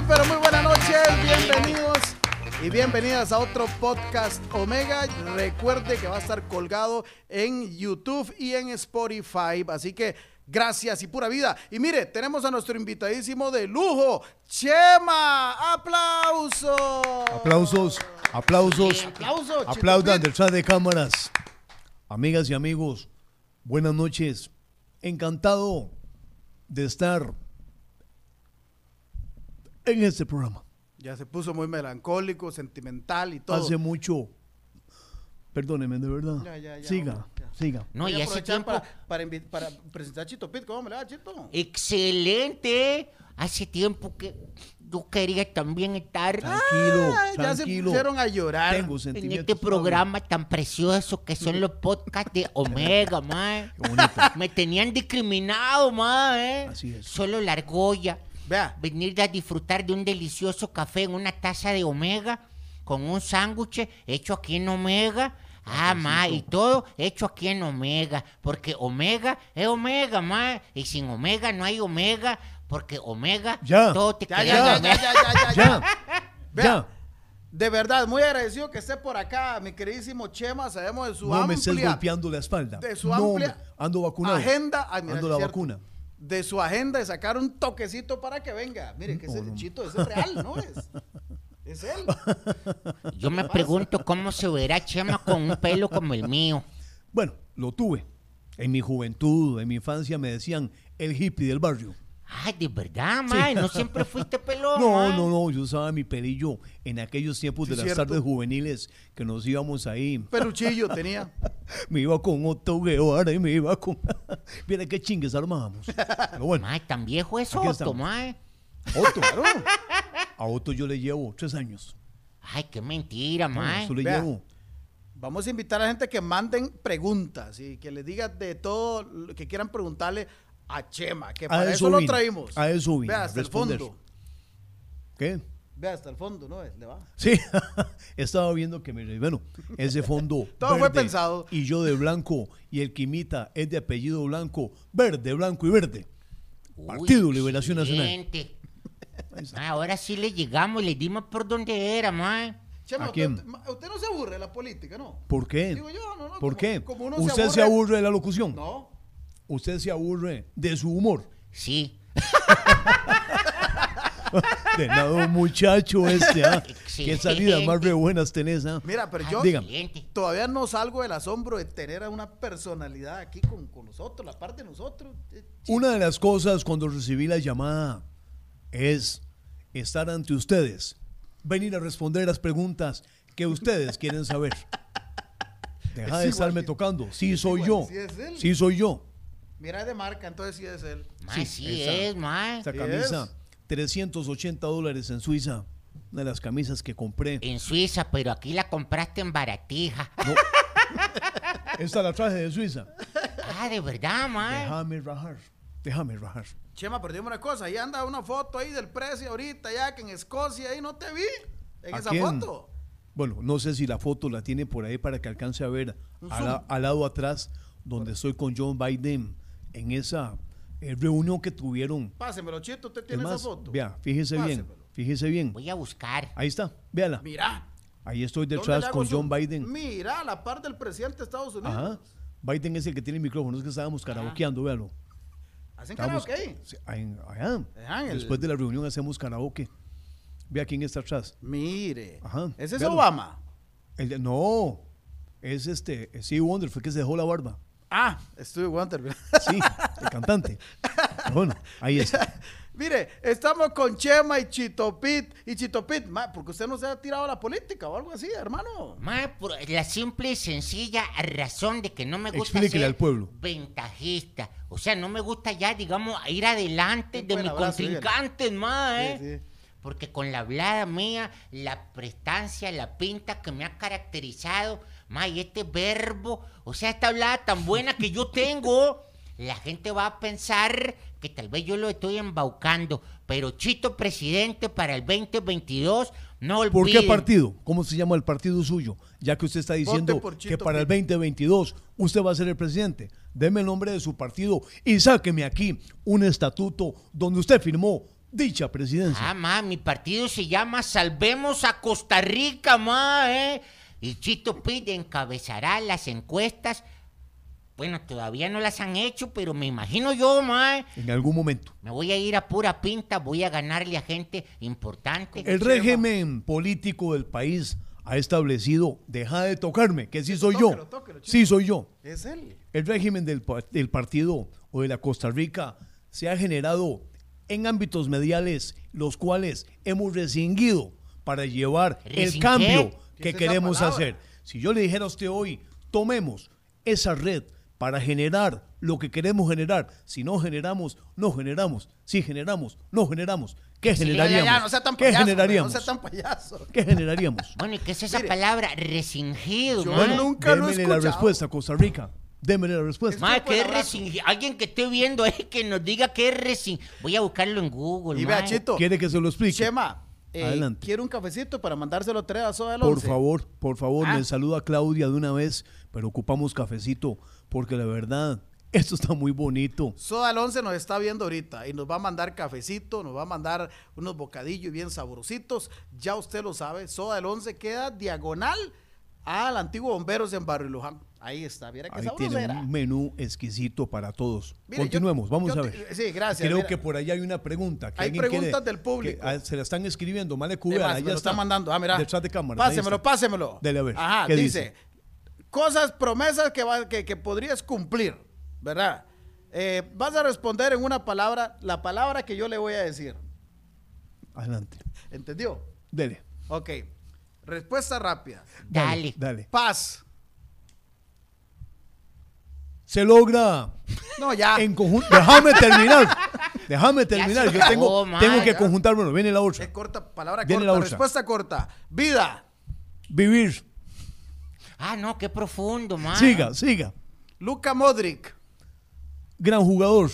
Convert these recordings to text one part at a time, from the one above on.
Muy, pero muy buenas noches, bienvenidos y bienvenidas a otro podcast Omega. Recuerde que va a estar colgado en YouTube y en Spotify, así que gracias y pura vida. Y mire, tenemos a nuestro invitadísimo de lujo, Chema. ¡Aplausos! Aplausos, aplausos, Aplauso, aplaudan detrás de cámaras. Amigas y amigos, buenas noches. Encantado de estar en este programa. Ya se puso muy melancólico, sentimental y todo. Hace mucho, perdóneme, de verdad. Ya, ya, ya, siga, hombre, ya. siga. No, Voy y hace tiempo. para, para, para presentar a Chito Pit. ¿Cómo me le va, Chito? Excelente. Hace tiempo que yo quería también estar Tranquilo, Ah, ya se tranquilo. pusieron a llorar. Tengo en este programa tan precioso que son los podcasts de Omega, mae. Qué bonito. Me tenían discriminado, mae. Así es. Solo la argolla. Vea, Venir a disfrutar de un delicioso café en una taza de Omega con un sándwich hecho aquí en Omega. Ah, ma, y todo hecho aquí en Omega, porque Omega es Omega, ma, y sin Omega no hay Omega, porque Omega Ya. todo te ya, queda ya, ya, ya, ya, ya, ya, Ya, Vea, ya. De verdad, muy agradecido que esté por acá, mi queridísimo Chema. Sabemos de su No me estés amplia golpeando la espalda. de su no, amplia ando vacunado. agenda. Ay, mira, ando la cierto. vacuna. De su agenda de sacar un toquecito para que venga. Mire, que ese. Chito, ese es real, ¿no es? Es él. Yo me pregunto cómo se verá Chema con un pelo como el mío. Bueno, lo tuve. En mi juventud, en mi infancia me decían el hippie del barrio. Ay, de verdad, ma, no siempre fuiste pelón. No, no, no, yo usaba mi pelillo en aquellos tiempos Sí, de las cierto. tardes juveniles que nos íbamos ahí. Peluchillo tenía. Me iba con Otto Guevara y me iba con... Mira qué chingues armábamos. Pero bueno, tan viejo es Aquí Otto, estamos. ma. Otto, a Otto yo le llevo tres años. Ay, qué mentira, No, ma. eso le Vea. llevo. Vamos a invitar a la gente que manden preguntas y que les digan de todo lo que quieran preguntarle a Chema, que para eso, eso lo traímos. a eso vine, Vea hasta responder. el fondo. ¿Qué? Vea hasta el fondo, ¿no? Le va. Sí, estaba viendo que me bueno, ese fondo Todo fue pensado. y yo de blanco y el que imita es de apellido blanco, verde, blanco y verde. Uy, Partido Liberación Nacional. excelente. Ma, ahora sí le llegamos, le dimos por donde era, ma. Chema, ¿A usted, quién? usted no se aburre de la política, ¿no? ¿Por qué? Digo yo, no, no, ¿Por como- qué? como uno ¿Usted se aburre de la locución? No. ¿Usted se aburre de su humor? Sí. De nada, muchacho este, ¿ah? Qué salidas más re buenas tenés, ¿ah? Mira, pero yo dígame. todavía no salgo del asombro de tener a una personalidad aquí con, con nosotros, la parte de nosotros. Eh, Una de las cosas cuando recibí la llamada es estar ante ustedes, venir a responder las preguntas que ustedes quieren saber. Deja Es de estarme tocando. Sí es soy igual, yo. sí es él. Sí soy yo. Mira, es de marca, entonces sí es él. Ma, Sí, sí, esa- es, ma. Esta Sí camisa, es. 380 dólares en Suiza. Una de las camisas que compré. En Suiza, pero aquí la compraste en baratija. Esta la traje de Suiza. Ah, de verdad, ma. Déjame rajar. Déjame rajar. Chema, pero dime una cosa, ahí anda una foto ahí del precio ahorita, ya que en Escocia, ahí no te vi en ¿A esa quién? foto. Bueno, no sé si la foto la tiene por ahí para que alcance a ver al, al lado atrás, donde estoy con John Biden en esa eh, reunión que tuvieron. Pásemelo, Chito, usted tiene esa foto. vea, fíjese bien, fíjese bien. Voy a buscar. Ahí está, véala. Mira. Ahí estoy ¿dónde le detrás con? John Biden. Mira, la par del presidente de Estados Unidos. Ajá. Biden es el que tiene el micrófono, es que estábamos karaokeando, véalo. ¿Hacen Estábamos- karaoke ahí? Allá. El- Después de la reunión hacemos karaoke. Vea quién está atrás. Mire. Ajá, Ese es véalo. Obama. El de- no, es este, Steve Wonder, fue que se dejó la barba. Ah, Stevie Wonder. Sí, el cantante. Bueno, ahí está. Mire, estamos con Chema y Chito Pit. Y Chito Pit, ma, porque usted no se ha tirado a la política o algo así, hermano. Ma, por la simple y sencilla razón de que no me gusta Explíquele ser al pueblo. ventajista. O sea, no me gusta ya, digamos, ir adelante Un de buen mis abrazo, contrincantes, ma, Sí, ¿eh? sí. Porque con la hablada mía, la prestancia, la pinta que me ha caracterizado, ma, y este verbo, o sea, esta hablada tan buena que yo tengo, la gente va a pensar que tal vez yo lo estoy embaucando. Pero Chito presidente para el 2022, no olviden. ¿Por qué partido? ¿Cómo se llama el partido suyo? Ya que usted está diciendo que para el Pit. 2022 usted va a ser el presidente. Deme el nombre de su partido y sáqueme aquí un estatuto donde usted firmó dicha presidencia. Ah, ma, mi partido se llama Salvemos a Costa Rica, ma, ¿eh? Y Chito Pide encabezará las encuestas. Bueno, todavía no las han hecho, pero me imagino yo, ma. En algún momento. Me voy a ir a pura pinta, voy a ganarle a gente importante. El régimen político del país ha establecido, deja de tocarme, que sí soy Tóquelo, yo. tóquelo. Sí soy yo. Es él. El régimen del, pa- del partido o de la Costa Rica se ha generado en ámbitos mediales, los cuales hemos rescindido para llevar el cambio ¿Qué que queremos hacer. Si yo le dijera a usted hoy, tomemos esa red para generar lo que queremos generar. Si no generamos, no generamos. Si generamos, no generamos. ¿Qué Sí, ya, ya, Ya, generaríamos? no sea tan ¿Qué payaso. hombre, generaríamos? No sea tan payaso. ¿Qué generaríamos? Bueno, ¿y qué es esa Mire. palabra? Resingido, Yo nunca lo he Démele la escuchado. respuesta, Costa Rica. Démele la respuesta. Ma, ¿qué es resingido? Alguien que esté viendo es que nos diga qué es resingido. Voy a buscarlo en Google, Y vea, Chito. ¿Quiere que se lo explique? Chema, eh, Adelante. quiero un cafecito para mandárselo tres a Soda del Por favor, por favor, Ah. le saluda a Claudia de una vez, pero ocupamos cafecito, porque la verdad, esto está muy bonito. Soda del Once nos está viendo ahorita y nos va a mandar cafecito, nos va a mandar unos bocadillos bien sabrositos. Ya usted lo sabe, Soda del Once queda diagonal al antiguo Bomberos en Barrio Luján. Ahí está, mira qué Ahí tiene un menú exquisito para todos. Mire, Continuemos, yo- vamos yo a ver. sí, gracias, Creo mira. que por allá hay una pregunta. Que Hay preguntas quiere- del público. que, ah, se la están escribiendo, Male Cubera, ahí ya está está. mandando. Ah, mira. Detrás de cámara. ahí Pásemelo, pásemelo. Dele a ver. Ajá, ¿Qué dice, dice? Cosas, promesas que, va- que, que podrías cumplir, ¿verdad? Eh, vas a responder en una palabra, la palabra que yo le voy a decir. Adelante. ¿Entendió? Dele, Ok. Respuesta rápida. Dale. dale. Paz. Se logra No, ya. en conjunto. Déjame terminar. Déjame terminar. Yo tengo, tengo man. que conjuntármelo. Viene la otra. Es corta, palabra Viene corta. la. Respuesta corta. Vida. Vivir. Ah, no, qué profundo, ma. Siga, siga. Luca Modric. Gran jugador.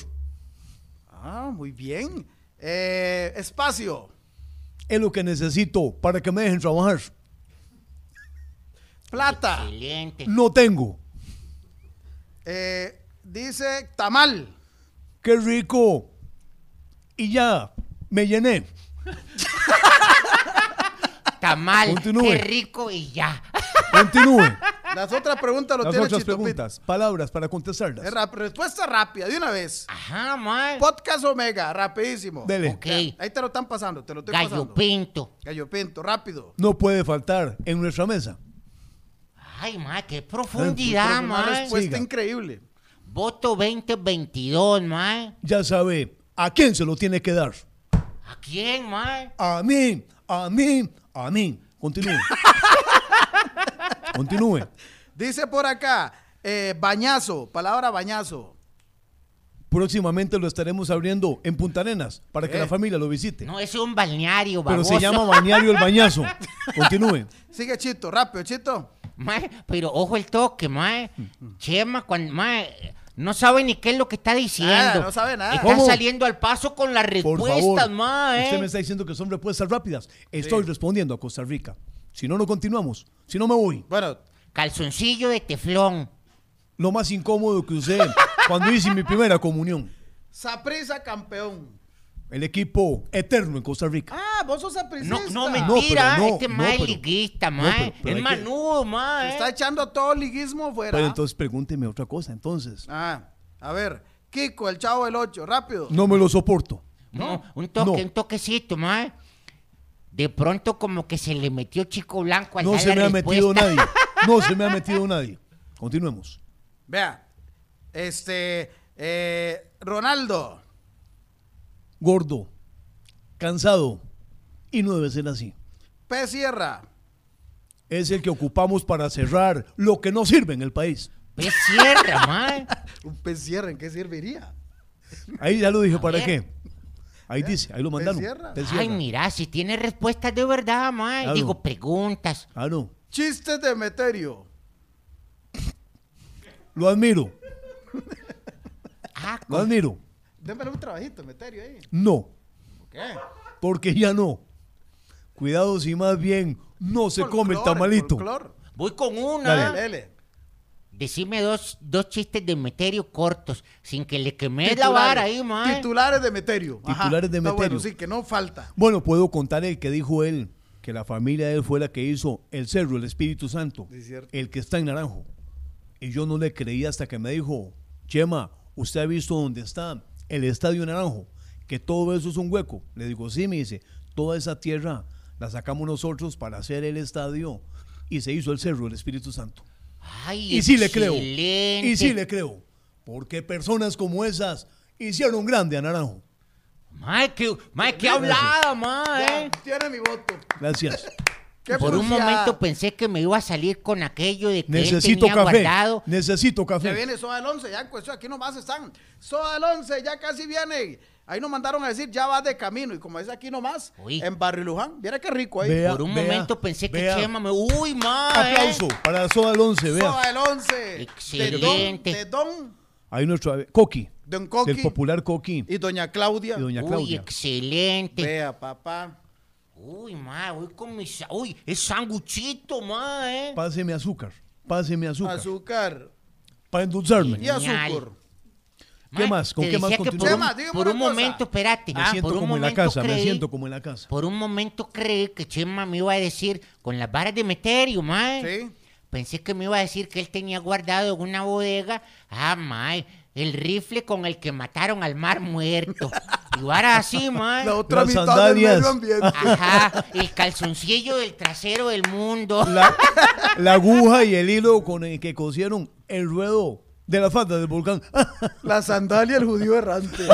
Ah, muy bien. Eh, espacio. Es lo que necesito para que me dejen trabajar. Plata. Excelente. No tengo. Eh, dice tamal. Qué rico. Y ya, me llené. Tamal, Continúe. qué rico y ya. Continúe. Las otras preguntas lo Las tiene otras Chito Pit. preguntas, palabras para Es contestarlas. rap- respuesta rápida, de una vez. Ajá, ma. Podcast Omega, rapidísimo. Dele. Ok. Ahí te lo están pasando, te lo estoy Gallo pasando. Pinto. Gallo Pinto, rápido. No puede faltar en nuestra mesa. Ay, ma, qué profundidad, Una ma. respuesta Siga. increíble. Voto 2022, ma. Ya sabe a quién se lo tiene que dar. ¿A quién, ma? A mí, a mí, a mí. Continúe. Continúe. Dice por acá, eh, bañazo, palabra bañazo. Próximamente lo estaremos abriendo en Punta Arenas para que Eh. la familia lo visite. No, es un balneario, Pero baboso. se llama Bañario el Bañazo. Continúe. Sigue Chito, rápido, Chito. Ma, pero ojo el toque, ma. Chema, cuando, ma, no sabe ni qué es lo que está diciendo. Nada, no sabe nada. Está ¿Cómo? saliendo al paso con las respuestas, favor. ma, Usted me está diciendo que son respuestas rápidas. Estoy respondiendo a Costa Rica. Si no, no continuamos. Si no, me voy. Bueno, Calzoncillo de teflón. Lo más incómodo que usé cuando hice mi primera comunión. Saprisa campeón. El equipo eterno en Costa Rica. Ah, vos sos sapricista. No, no, No, mentira. pero no, este no, pero- liguista, no, pero es manudo, eh. está echando todo liguismo fuera. Pero entonces pregúnteme otra cosa. Entonces, Ah, a ver, Kiko, el chavo del 8, rápido. no me lo soporto. No, un toque, No. un toquecito, ma. De pronto como que se le metió chico blanco al No se me ha metido nadie. No se me ha metido nadie. Continuemos. Vea, este, eh, Ronaldo. Gordo, cansado y no debe ser así. P. Sierra. Es el que ocupamos para cerrar lo que no sirve en el país. Pues cierra, ma. Un pez sierra, ¿en qué serviría? Ahí ya lo dije, ¿para qué? Ahí dice, ahí lo mandaron. Sierra? Pez Ay, Sierra. mira, si tiene respuestas de verdad, ma. Claro. Digo, preguntas. Claro, Chistes de Meterio. lo admiro, Ah, lo admiro. Démelo un trabajito, Meterio ahí. No, ¿Qué? porque ya no. Cuidado si más bien no se come el tamalito. voy con una. Dale. Dele. decime dos, dos chistes de Meterio cortos, sin que le quemes la vara ahí, mae. Titulares de Meterio. Ajá, Titulares de está Bueno, sí, que no falta. Bueno, puedo contar el que dijo él, que la familia de él fue la que hizo el cerro, el Espíritu Santo, Sí, cierto. el que está en Naranjo. Y yo no le creí hasta que me dijo, Chema, ¿usted ha visto dónde está el Estadio Naranjo? Que todo eso es un hueco. Le digo, sí, me dice, toda esa tierra la sacamos nosotros para hacer el estadio y se hizo el cerro, el Espíritu Santo. Ay, Y sí le creo. Y sí le creo. Porque personas como esas hicieron grande a Naranjo. Mae, qué, mae, qué hablada, mae. Tiene mi voto. Gracias. ¿Qué Por un momento pensé que me iba a salir con aquello de que él Necesito tenía café. guardado. Necesito Se café. viene Soda del 11, ya en cuestión, aquí nomás están. Soda del 11, ya casi viene. Ahí nos mandaron a decir, ya va de camino. Y como es aquí nomás, Uy. en Barrio Luján, viera qué rico ahí. Vea, Por un vea, momento pensé que vea. Chema me... Uy, mae. Aplauso para Soda del 11, vea. Soda del 11. Excelente. De Don, de Don, Ahí nuestro Coqui, Don Coqui del popular Coqui y Doña Claudia. y doña Uy, Claudia. excelente. Vea, papá. Uy, mae, voy con mi... sa- Uy, es sanguchito, mae. Páseme azúcar, páseme azúcar, Azúcar para endulzarme. y Genial. azúcar. ¿Qué más? ¿Con te qué más decía que por un, Chema, dígame por una un cosa. momento, espérate. Me siento por un como en la momento casa, me creí- siento como en la casa. Por un momento creí que Chema me iba a decir con las varas de Meterio, mae. Sí. Pensé que me iba a decir que él tenía guardado en una bodega, ah, mae, el rifle con el que mataron al mar muerto. Y ahora así, mae. La otra Las mitad sandalias. del medio ambiente. Ajá, el calzoncillo del trasero del mundo. La, la aguja y el hilo con el que cosieron el ruedo de la falda del volcán. La sandalia del judío errante.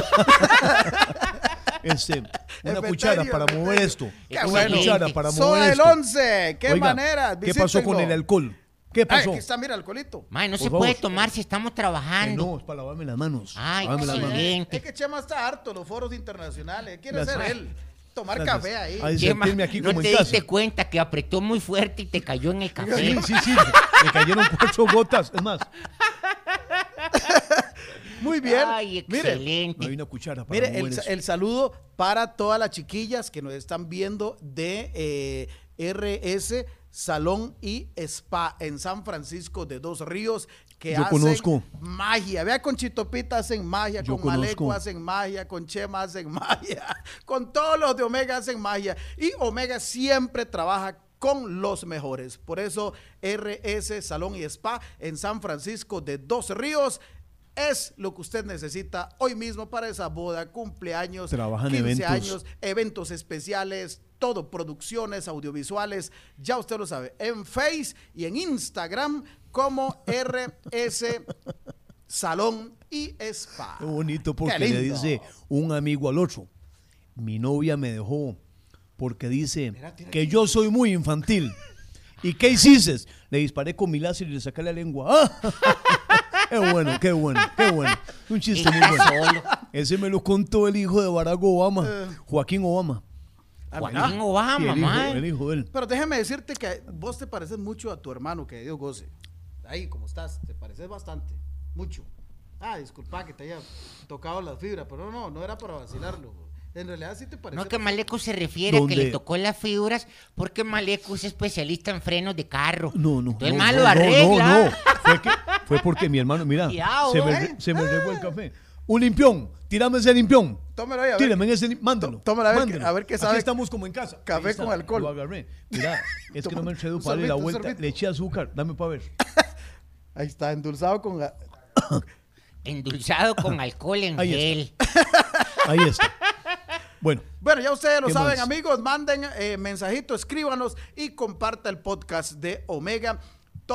Este, una cuchara para mover esto. Qué Una bueno. cuchara para Soda mover del esto. 11. Qué Oiga, manera. ¿Qué pasó con el alcohol? ¿Qué Ay, pasó? aquí está, mira, alcoholito. Mae, no Por se favor. puede tomar si estamos Eh, trabajando. no, es para lavarme las manos. Ay, Lavarme las sí. manos. Excelente. Es que Chema está harto los foros internacionales. Quiere Gracias. ser él. Tomar Gracias. café ahí. Ay, Chema, sentirme aquí no como te en casa. diste cuenta que apretó muy fuerte y te cayó en el café. Sí, sí, sí. Me cayeron cuatro gotas. Es más, Muy bien. Ay, Mire, excelente. no hay una cuchara para Mire, mover el, eso. el saludo para todas las chiquillas que nos están viendo de eh, RS Salón y Spa en San Francisco de Dos Ríos que Yo hacen conozco. magia. Vea, con Chitopita hacen magia, Yo con Maleco hacen magia, con Chema hacen magia, con todos los de Omega hacen magia. Y Omega siempre trabaja con los mejores. Por eso RS Salón y Spa en San Francisco de Dos Ríos es lo que usted necesita hoy mismo para esa boda, cumpleaños, Trabajan 15 eventos. años, eventos especiales, todo, producciones audiovisuales, ya usted lo sabe, en Face y en Instagram como RS Salón y Spa. Qué bonito porque Qué le dice un amigo al otro. Mi novia me dejó porque dice que yo soy muy infantil. ¿Y qué hiciste? Le disparé con mi láser y le saqué la lengua. ¡Ah! qué bueno, qué bueno, qué bueno. Un chiste muy bueno. solo. Ese me lo contó el hijo de Barack Obama, Joaquín Obama. Ah, Joaquín. Sí, Obama, el, hijo, mae. el hijo de él. Pero déjeme decirte que vos te pareces mucho a tu hermano, que Dios goce. Ahí, como estás, te pareces bastante, mucho. Ah, disculpa que te haya tocado la fibra, pero no, no era para vacilarlo. En realidad sí te parece. No, que Maleco se refiere a que le tocó las fibras porque Maleco es especialista en frenos de carro. No, no. Entonces, no, mae, no, lo no, arregla. No, no. Fue, que- fue porque mi hermano, mira, Cuidado, se me, se me regó el café. Un limpión, tírame ese limpión. Tómelo ahí, a ver. Tírame en ese mándalo. Tómalo a ver mándalo. a ver qué Aquí sabe. estamos como en casa. Café está, con alcohol. Lo agarré. Mira, es que no me enredo para darle la vuelta. Le eché azúcar, dame para ver. Ahí está, endulzado con. Endulzado con alcohol en Ahí gel. Ahí está. Bueno, Bueno, ya ustedes lo ¿Qué saben, más? amigos. Manden eh, mensajito, escríbanos y comparta el podcast de Omega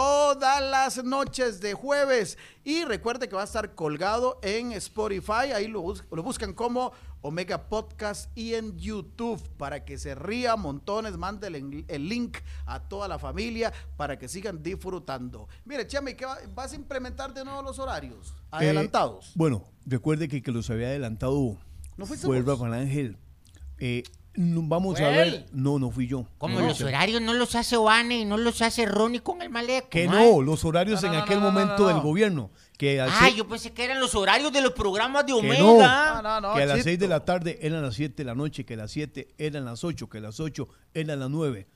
todas las noches de jueves. Y recuerde que va a estar colgado en Spotify. Ahí lo, bus- lo buscan como Omega Podcast y en YouTube para que se ría montones. Manden el, el link a toda la familia para que sigan disfrutando. Mire, Chami, ¿qué va- vas a implementar de nuevo los horarios? Adelantados. eh, bueno, recuerde que, que los había adelantado ¿No fuiste? Rafael Ángel. Eh, vamos ¿Fue a ver. No, no fui yo. Como No, los horarios no los hace Vane y no los hace Ronnie con el Maleco. Que no, los horarios No, no, en no, aquel momento no, del no. gobierno. Que Ah, yo pensé que eran los horarios de los programas de Que Omega. no. No, no, no, que a las Chito. 6 de la tarde eran las 7 de la noche, que las 7 eran las 8, que las 8 eran las 9.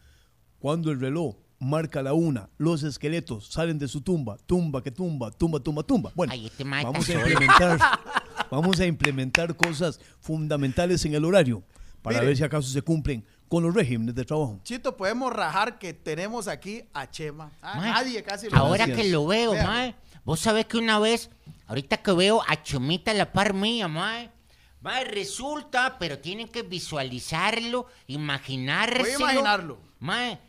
Cuando el reloj marca la una, los esqueletos salen de su tumba, tumba que tumba, tumba, tumba, tumba. Bueno, Ay, este vamos a implementar, vamos a implementar cosas fundamentales en el horario para Mire. ver si acaso se cumplen con los regímenes de trabajo. Chito, podemos rajar que tenemos aquí a Chema. Ah, Mae, nadie casi lo Ahora Gracias. que lo veo, Vea. mae. Vos sabés que una vez, ahorita que veo a Chomita a la par mía, mae. Mae, resulta, pero tienen que visualizarlo, imaginárselo. Voy a imaginarlo. Mae,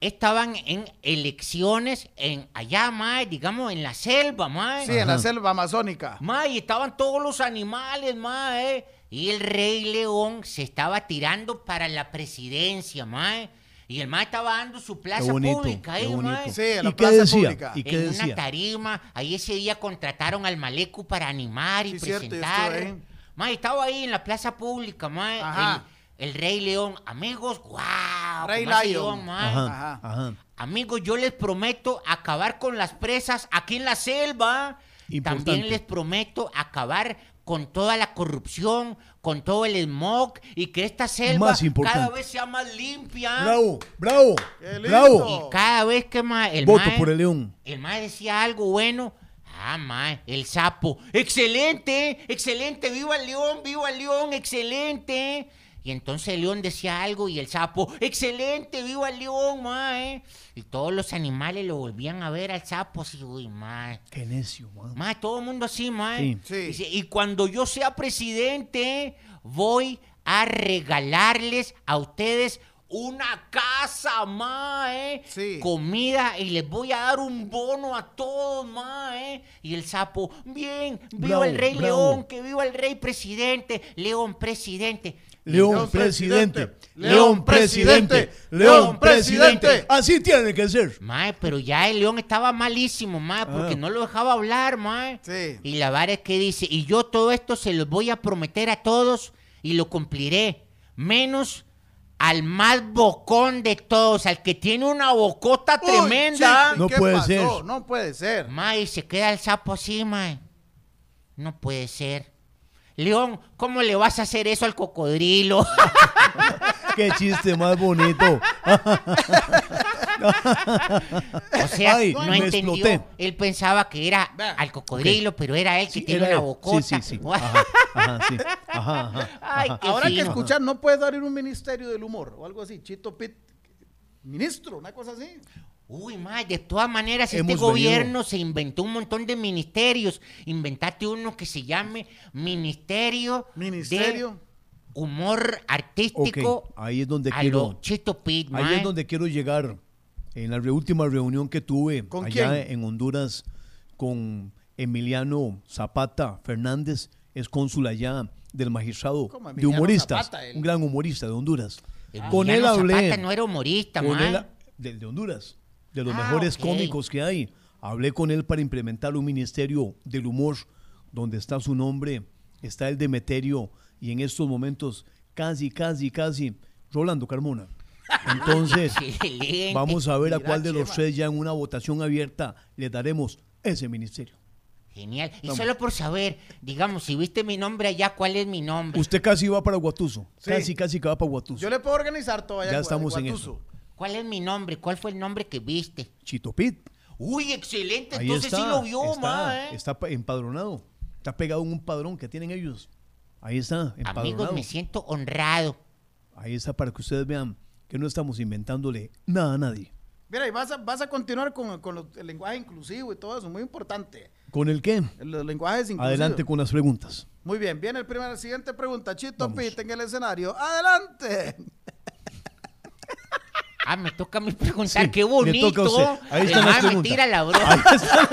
estaban en elecciones en allá, mae, digamos, en la selva, mae. Sí, en la selva amazónica. Ma, y estaban todos los animales, ma, eh. Y el rey león se estaba tirando para la presidencia, ma. Y el ma estaba dando su plaza bonito, pública, qué eh, ma. bonito. Sí, en la ¿Y qué plaza decía? pública. ¿Y qué en decía? una tarima, ahí ese día contrataron al Malecu para animar y Sí, cierto, presentar. estuve ahí. Ma, y estaba ahí en la plaza pública, ma. Ajá. El, el rey león, amigos, wow. Rey león, ma. Ajá, Ajá. ajá. Amigos, yo les prometo acabar con las presas aquí en la selva. Importante. También les prometo acabar con toda la corrupción, con todo el smog y que esta selva Más importante. cada vez sea más limpia. Bravo, bravo, Qué lindo. bravo. Y cada vez que ma- el Voto mae- por el león. el mae decía algo bueno. Ah, mae, el sapo. Excelente, excelente, viva el león, viva el león, excelente. Y entonces el león decía algo y el sapo, excelente, viva el león, mae. Y todos los animales lo volvían a ver al sapo así, uy, mae. Qué necio, man. Mae, todo el mundo así, mae. Sí. Sí. Dice, y cuando yo sea presidente, voy a regalarles a ustedes una casa, mae. Sí. Comida y les voy a dar un bono a todos, mae. Y el sapo, bien, viva Bravo, el rey bravo. león, que viva el rey presidente, león presidente. León, presidente. León presidente. León presidente. Así tiene que ser. Mae, pero ya el león estaba malísimo, mae, porque Ah. no lo dejaba hablar, mae. Sí. Y la vara es que dice, y yo todo esto se los voy a prometer a todos y lo cumpliré, menos al más bocón de todos, al que tiene una bocota Uy, tremenda. Chito, ¿y No qué puede pasó? ser. No puede ser. Mae, se queda el sapo así, mae. No puede ser. León, ¿cómo le vas a hacer eso al cocodrilo? Qué chiste más bonito. O sea, Ay, no entendió. exploté. Él pensaba que era al cocodrilo, pero era él que Sí, tiene era una bocota. Sí, sí, sí. Ajá, ajá, sí. Ajá, ajá, Ay, ajá. Ahora que escuchar, no puedes dar en un ministerio del humor o algo así. Chito Pit, ministro, una cosa así. Uy, ma, de todas maneras, Hemos este venido- gobierno se inventó un montón de ministerios. Inventate uno que se llame Ministerio, Ministerio. de Humor Artístico ahí es donde a quiero- Chito Pit, Ahí es donde quiero llegar. En la re- última reunión que tuve ¿Con allá quién? en Honduras con Emiliano Zapata Fernández, es cónsul allá del magistrado ¿Cómo, de humoristas, Zapata, un gran humorista de Honduras. Con él hablé. Zapata no era humorista, con él de, de Honduras, de los Ah, mejores cómicos que hay. Hablé con él para implementar un ministerio del humor donde está su nombre, está el Demeterio y en estos momentos casi, casi, casi Rolando Carmona. Entonces, vamos a ver a cuál de los tres ya en una votación abierta le daremos ese ministerio. Genial. Y Vamos. solo por saber, digamos, si viste mi nombre allá, ¿cuál es mi nombre? Usted casi va para Guatuso, Sí. casi, casi que va para Guatuso. Yo le puedo organizar todo allá Ya estamos en Guatuso. ¿Cuál es mi nombre? ¿Cuál fue el nombre que viste? Chito Pit. Uy, excelente. Ahí Entonces está, sí lo vio, está, ma, ¿eh? está pa- empadronado. Está pegado en un padrón que tienen ellos. Ahí está, empadronado. Amigos, me siento honrado. Ahí está para que ustedes vean que no estamos inventándole nada a nadie. Mira, y vas a, vas a continuar con, con lo- el lenguaje inclusivo y todo eso, muy importante. ¿Con el qué? Los lenguajes inclusivos. Adelante con las preguntas. Muy bien, viene el primer, siguiente pregunta. Chito Vamos. Pit en el escenario. Adelante. Ah, me toca a mí preguntar, Sí, qué bonito. Ahí El están las preguntas. tira la broma. Ahí están,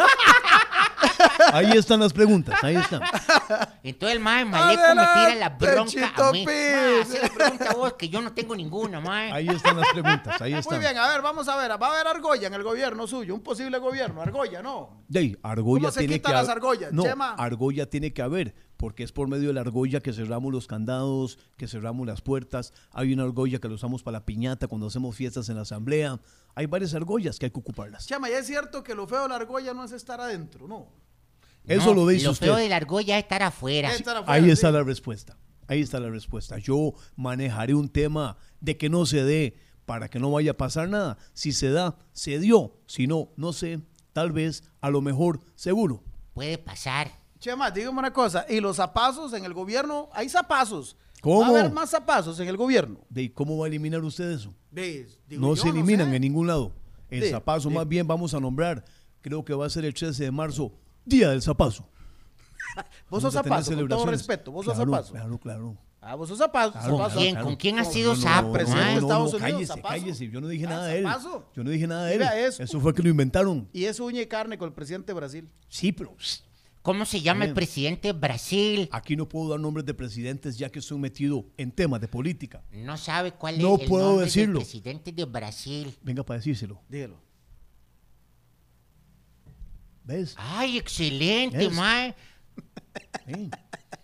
ahí están las preguntas, ahí están. Entonces el mae maleco me tira la bronca a mí. Ma, hace la pregunta a vos, que yo no tengo ninguna, mae. Ahí están las preguntas, ahí Muy están. bien, a ver, vamos a ver. Va a haber argolla en el gobierno suyo, un posible gobierno. Argolla, ¿no? De ahí, argolla ¿Cómo se tiene quitan que las argollas, No, Chema? argolla tiene que haber, porque es por medio de la argolla que cerramos los candados, que cerramos las puertas. Hay una argolla que la usamos para la piñata cuando hacemos fiestas en la asamblea. Hay varias argollas que hay que ocuparlas. Chama, ya es cierto que lo feo de la argolla no es estar adentro, ¿no? Eso No, lo dice Lo usted. feo de la argolla es estar afuera. Es estar afuera, Ahí sí. está la respuesta. Ahí está la respuesta. Yo manejaré un tema de que no se dé para que no vaya a pasar nada. Si se da, se dio. Si no, no sé, tal vez, a lo mejor, seguro. Puede pasar. Chema, dígame una cosa. ¿Y los zapazos en el gobierno? ¿Hay zapazos? ¿Cómo? ¿Va a haber más zapazos en el gobierno? ¿De cómo va a eliminar usted eso? Digo no yo, se eliminan sé. en ningún lado. El zapazo más bien vamos a nombrar, creo que va a ser el 13 de marzo, Día del Zapazo. Vos sos zapazo, con todo respeto. Vos sos Claro, zapazo. Claro, claro. Ah, vos sos zapazo. Claro, zapazo. ¿Quién? claro. ¿Con quién ha sido sapo, presidente Estados Unidos, cállese, zapazo. cállese. Yo no dije Ah, nada de él. zapazo. Yo no dije nada de él. vea eso. Eso fue que lo inventaron. Y es uña y carne con el presidente de Brasil. Sí, pero pss, ¿Cómo se llama el presidente de Brasil? aquí no puedo dar nombres de presidentes ya que estoy metido en temas de política. No sabe cuál No es el puedo nombre decirlo. del presidente de Brasil. Venga para decírselo. Dígalo. ¿Ves? Ay, excelente, Es. mae. Sí.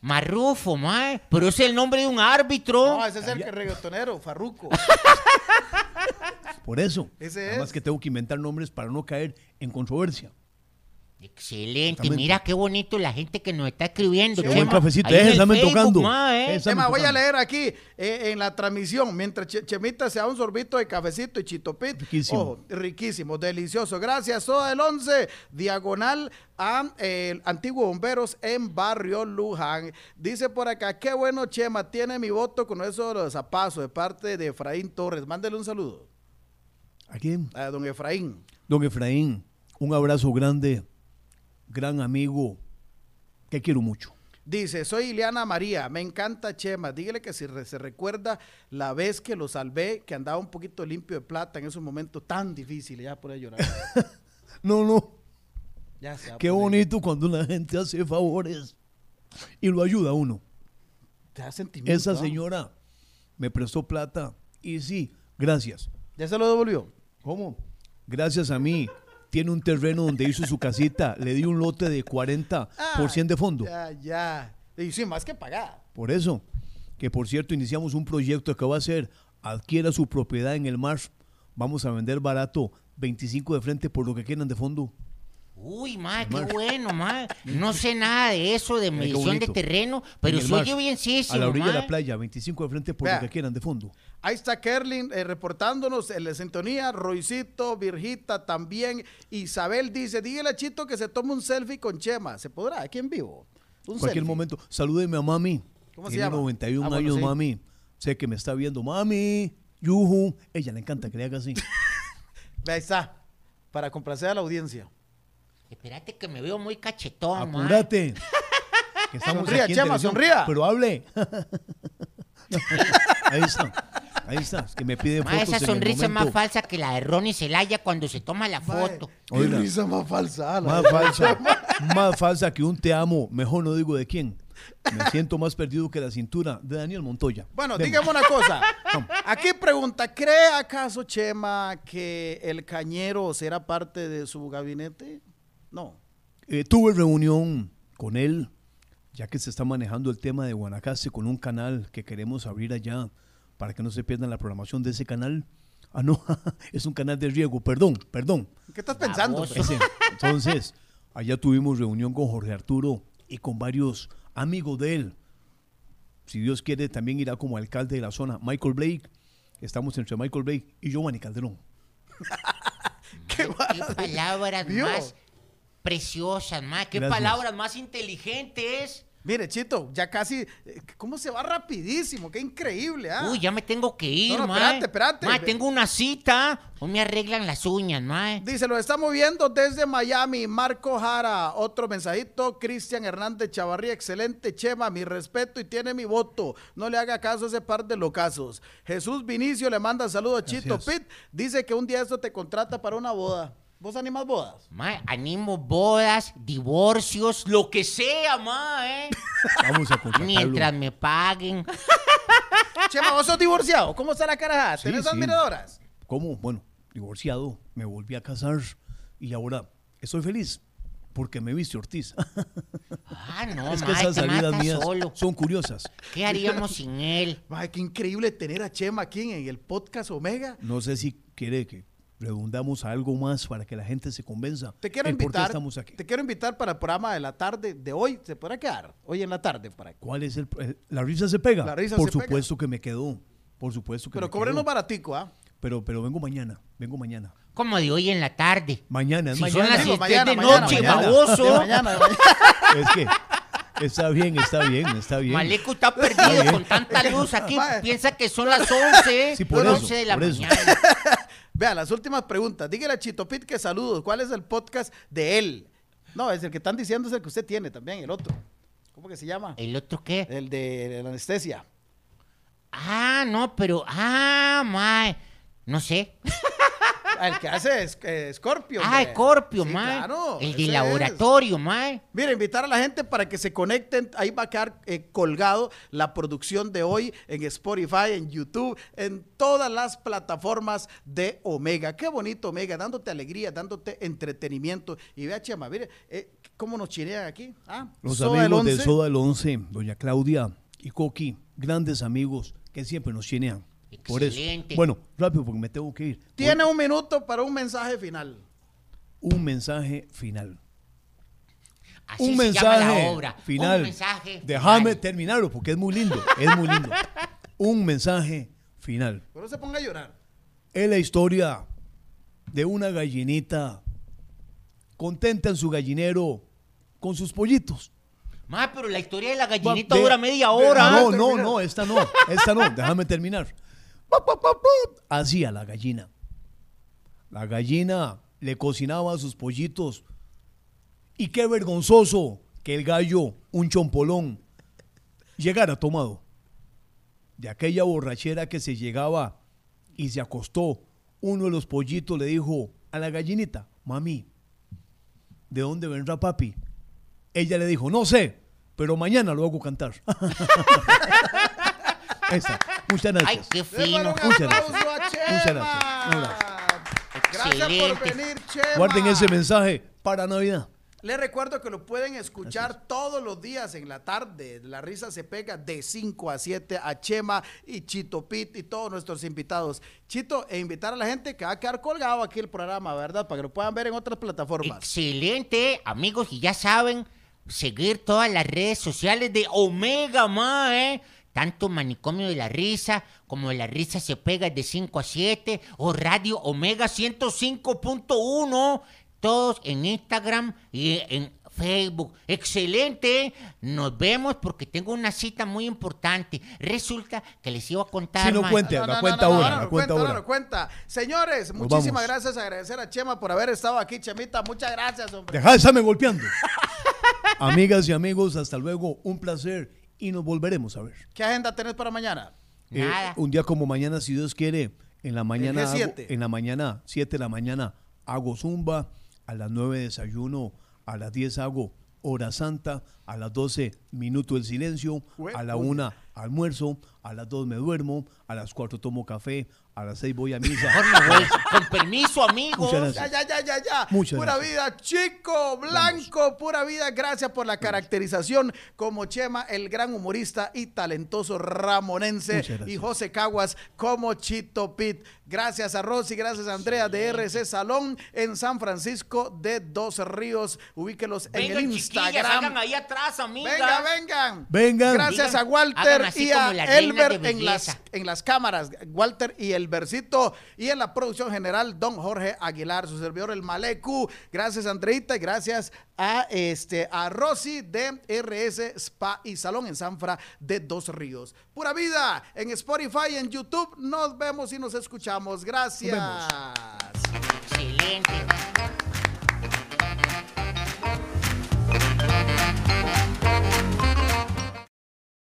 Marrufo, mae. Pero es el nombre de un árbitro. No, ese es el que reggaetonero, Farruco. Por eso. Ese Nada es. más que tengo que inventar nombres para no caer en controversia. Excelente. Mira qué bonito la gente que nos está escribiendo. Qué Chema. buen cafecito. Ahí Facebook, tocando. Esa- Chema, voy a leer aquí eh, en la transmisión, mientras Che- Chemita se da un sorbito de cafecito y chitopit. Riquísimo. Ojo, riquísimo, delicioso. Gracias, Toda el 11, diagonal a eh, el Antiguo Bomberos en Barrio Luján. Dice por acá, qué bueno, Chema, tiene mi voto con eso de los zapazos de parte de Efraín Torres. Mándele un saludo ¿A quién? a don Efraín. Don Efraín, un abrazo grande, gran amigo, que quiero mucho. Dice, soy Ileana María, me encanta Chema. Dígale que si re- se recuerda la vez que lo salvé, que andaba un poquito limpio de plata en esos momentos tan difíciles, ya por ahí llorar. No, no, Ya se qué bonito cuando la gente hace favores y lo ayuda a uno. Te da sentimiento. Esa ¿ah? señora me prestó plata y sí, gracias. ¿Ya se lo devolvió? ¿Cómo? Gracias a mí. Tiene un terreno donde hizo su casita. Le di un lote de 40 por 100 de fondo. Ya, ya. Y sí, más que pagada. Por eso, que por cierto, iniciamos un proyecto que va a ser adquiera su propiedad en el mar. Vamos a vender barato 25 de frente por lo que quieran de fondo. Uy, mae, qué bueno, mae. No sé nada de eso, de medición de terreno, pero En el se oye mar, bienísimo, A la orilla de la playa, 25 de frente por Vea. lo que quieran de fondo. Ahí está Kerlin eh, reportándonos en la sintonía, Roycito, Virgita también. Isabel dice, dígale a Chito que se tome un selfie con Chema. ¿Se podrá? Aquí en vivo. Un Cualquier selfie. momento, salúdeme a mami. ¿Cómo se Tiene llama? 91 Ah, bueno, años, sí. mami. Sé que me está viendo, mami. Yuhu. Ella le encanta que le haga así. Ahí está. Para complacer a la audiencia. Espérate que me veo muy cachetón. Apúrate. Que estamos Sonría, Chema, sonría. Pero hable. ahí está. Ahí está. Es que me pide Mae, fotos esa sonrisa es más falsa que la de Ronnie Celaya cuando se toma la foto. Qué Oiga. risa más falsa. Más falsa. más falsa que un te amo. Mejor no digo de quién. Me siento más perdido que la cintura de Daniel Montoya. Bueno, Deme. dígame una cosa. Aquí pregunta, ¿cree acaso Chema que el cañero será parte de su gabinete? No. Eh, tuve reunión con él, ya que se está manejando el tema de Guanacaste con un canal que queremos abrir allá para que no se pierdan la programación de ese canal. Ah, no, es un canal de riego, perdón, perdón. ¿Qué estás pensando? Ese. Entonces, allá tuvimos reunión con Jorge Arturo y con varios amigos de él. Si Dios quiere, también irá como alcalde de la zona Michael Blake. Estamos entre Michael Blake y Giovanni Calderón. Qué Qué palabras más preciosas, mae. Qué Gracias. palabras más inteligentes. Mire, Chito, ya casi, eh, ¿cómo se va rapidísimo? Qué increíble, ¿ah? Uy, ya me tengo que ir, No, no, mae. espérate, espérate. Mae, tengo una cita. O me arreglan las uñas, mae. Dice, lo estamos viendo desde Miami, Marco Jara, otro mensajito, Cristian Hernández Chavarría, excelente Chema, mi respeto y tiene mi voto, no le haga caso a ese par de locazos. Jesús Vinicio le manda saludos a Chito. Pitt, dice que un día esto te contrata para una boda. ¿Vos animas bodas? Mae, animo bodas, divorcios, lo que sea, mae. Vamos a contratarlo. Mientras me paguen. Chema, ¿vos sos divorciado? ¿Cómo está la cara? Sí, ¿Tenés sí. admiradoras? ¿Cómo? Bueno, divorciado, me volví a casar y ahora estoy feliz porque me viste Ortiz. Ah, no, es que mae, esas te salidas mías solo. son curiosas. ¿Qué haríamos sin él? Ay, qué increíble tener a Chema aquí en el podcast Omega. No sé si quiere que redundamos a algo más para que la gente se convenza. Te quiero el por qué invitar. estamos aquí. Te quiero invitar para el programa de la tarde de hoy. ¿Se podrá quedar? Hoy en la tarde para ¿Cuál es el, el- la risa se pega? La risa Por se pega. supuesto que me quedó. Por supuesto que Pero me cóbrenos quedó. baratico, ¿ah? pero, pero vengo mañana, vengo mañana. Como de hoy en la tarde. Mañana, es Si son mañana. las Digo, 7 mañana, de mañana, noche, mañana. baboso. De mañana, de mañana. Es que está bien, está bien, está bien. Maleco está perdido con tanta luz aquí. Piensa que son las 11. Sí, por las eso, 11 de la por eso. mañana. Vea, las últimas preguntas. Dígale a Chito Pit que saludos. ¿Cuál es el podcast de él? No, es el que están diciendo, es el que usted tiene también, el otro. ¿Cómo que se llama? ¿El otro qué? El de la anestesia. Ah, no, pero. Ah, mae. No sé. Ah, El que hace es- eh, Scorpio. Ah. Scorpio, Sí, mae. claro, El de es. laboratorio, mae. Mira, invitar a la gente para que se conecten. Ahí va a quedar eh, colgado la producción de hoy en Spotify, en YouTube, en todas las plataformas de Omega. Qué bonito, Omega, dándote alegría, dándote entretenimiento. Y vea, Chema, mire, eh, cómo nos chinean aquí. Ah, Los Soda del amigos de Once. Soda del 11, doña Claudia y Coqui, grandes amigos que siempre nos chinean. Por eso. Excelente. Bueno, rápido porque me tengo que ir. Tiene un minuto para un mensaje final. un mensaje final. Así un se llama mensaje la obra. final. Un mensaje. Déjame final. terminarlo porque es muy lindo, es muy lindo. un mensaje final. Pero no se ponga a llorar. Es la historia de una gallinita contenta en su gallinero con sus pollitos. Mae, pero la historia de la gallinita De- dura media de- hora. No, no, no, esta no, esta no, déjame terminar. Así a la gallina. La gallina le cocinaba a sus pollitos. Y qué vergonzoso que el gallo, un chompolón, llegara tomado. De aquella borrachera que se llegaba y se acostó, uno de los pollitos le dijo a la gallinita, mami, ¿de dónde vendrá papi? Ella le dijo, no sé, pero mañana lo hago cantar. Esa. Muchas Ay, qué fino. un Muchas gracias. a Chema. Muchas gracias. Un abrazo. Gracias por venir, Chema. Guarden ese mensaje para Navidad. Les recuerdo que lo pueden escuchar todos los días en la tarde. La risa se pega de 5 a 7 a Chema y Chito Pit y todos nuestros invitados. Chito, e invitar a la gente que va a quedar colgado aquí el programa, ¿verdad? Para que lo puedan ver en otras plataformas. Excelente, amigos, y ya saben, seguir todas las redes sociales de Omega Mae. Tanto Manicomio de la Risa como de la Risa se pega de 5 a 7 o Radio Omega 105.1. Todos en Instagram y en Facebook. Excelente. Nos vemos porque tengo una cita muy importante. Resulta que les iba a contar. Sí, no cuente. cuenta ahora, la no, cuenta cuenta, ahora. no, cuenta. Señores, Nos muchísimas vamos. gracias. Agradecer a Chema por haber estado aquí, Chemita. Muchas gracias, hombre. Deja de estarme golpeando. Amigas y amigos, hasta luego. Un placer y nos volveremos a ver. ¿Qué agenda tenés para mañana? Eh, Nada. un día como mañana, si Dios quiere, en la mañana, hago- siete. en la mañana, 7 de la mañana, hago zumba, a las 9 desayuno, a las 10 hago hora santa, a las 12 minuto el silencio, a la Huepuña. 1 almuerzo, a las 2 me duermo, a las 4 tomo café, a las 6 voy a misa. Con permiso, amigos. Muchas Ya, gracias. ya, ya, ya, ya. Muchas pura gracias. vida, chico, blanco, pura vida. Gracias por la caracterización como Chema, el gran humorista y talentoso ramonense. Muchas gracias. Y José Caguas como Chito Pit. Gracias a Rosy, gracias a Andrea de RC Salón en San Francisco de Dos Ríos. Ubíquelos en Vengan, el Instagram. hagan ahí atrás, amigas. Venga, vengan. Vengan. Gracias a Walter y a como las reinas Elber de en las, en las cámaras. Walter y Elbercito. Y en la producción general, don Jorge Aguilar, su servidor el Malecu. Gracias, Andreita. Y gracias a, este, a Rosy de RS Spa y Salón en Sanfra de Dos Ríos. Pura vida en Spotify y en YouTube. Nos vemos y nos escuchamos. Gracias. Nos Excelente.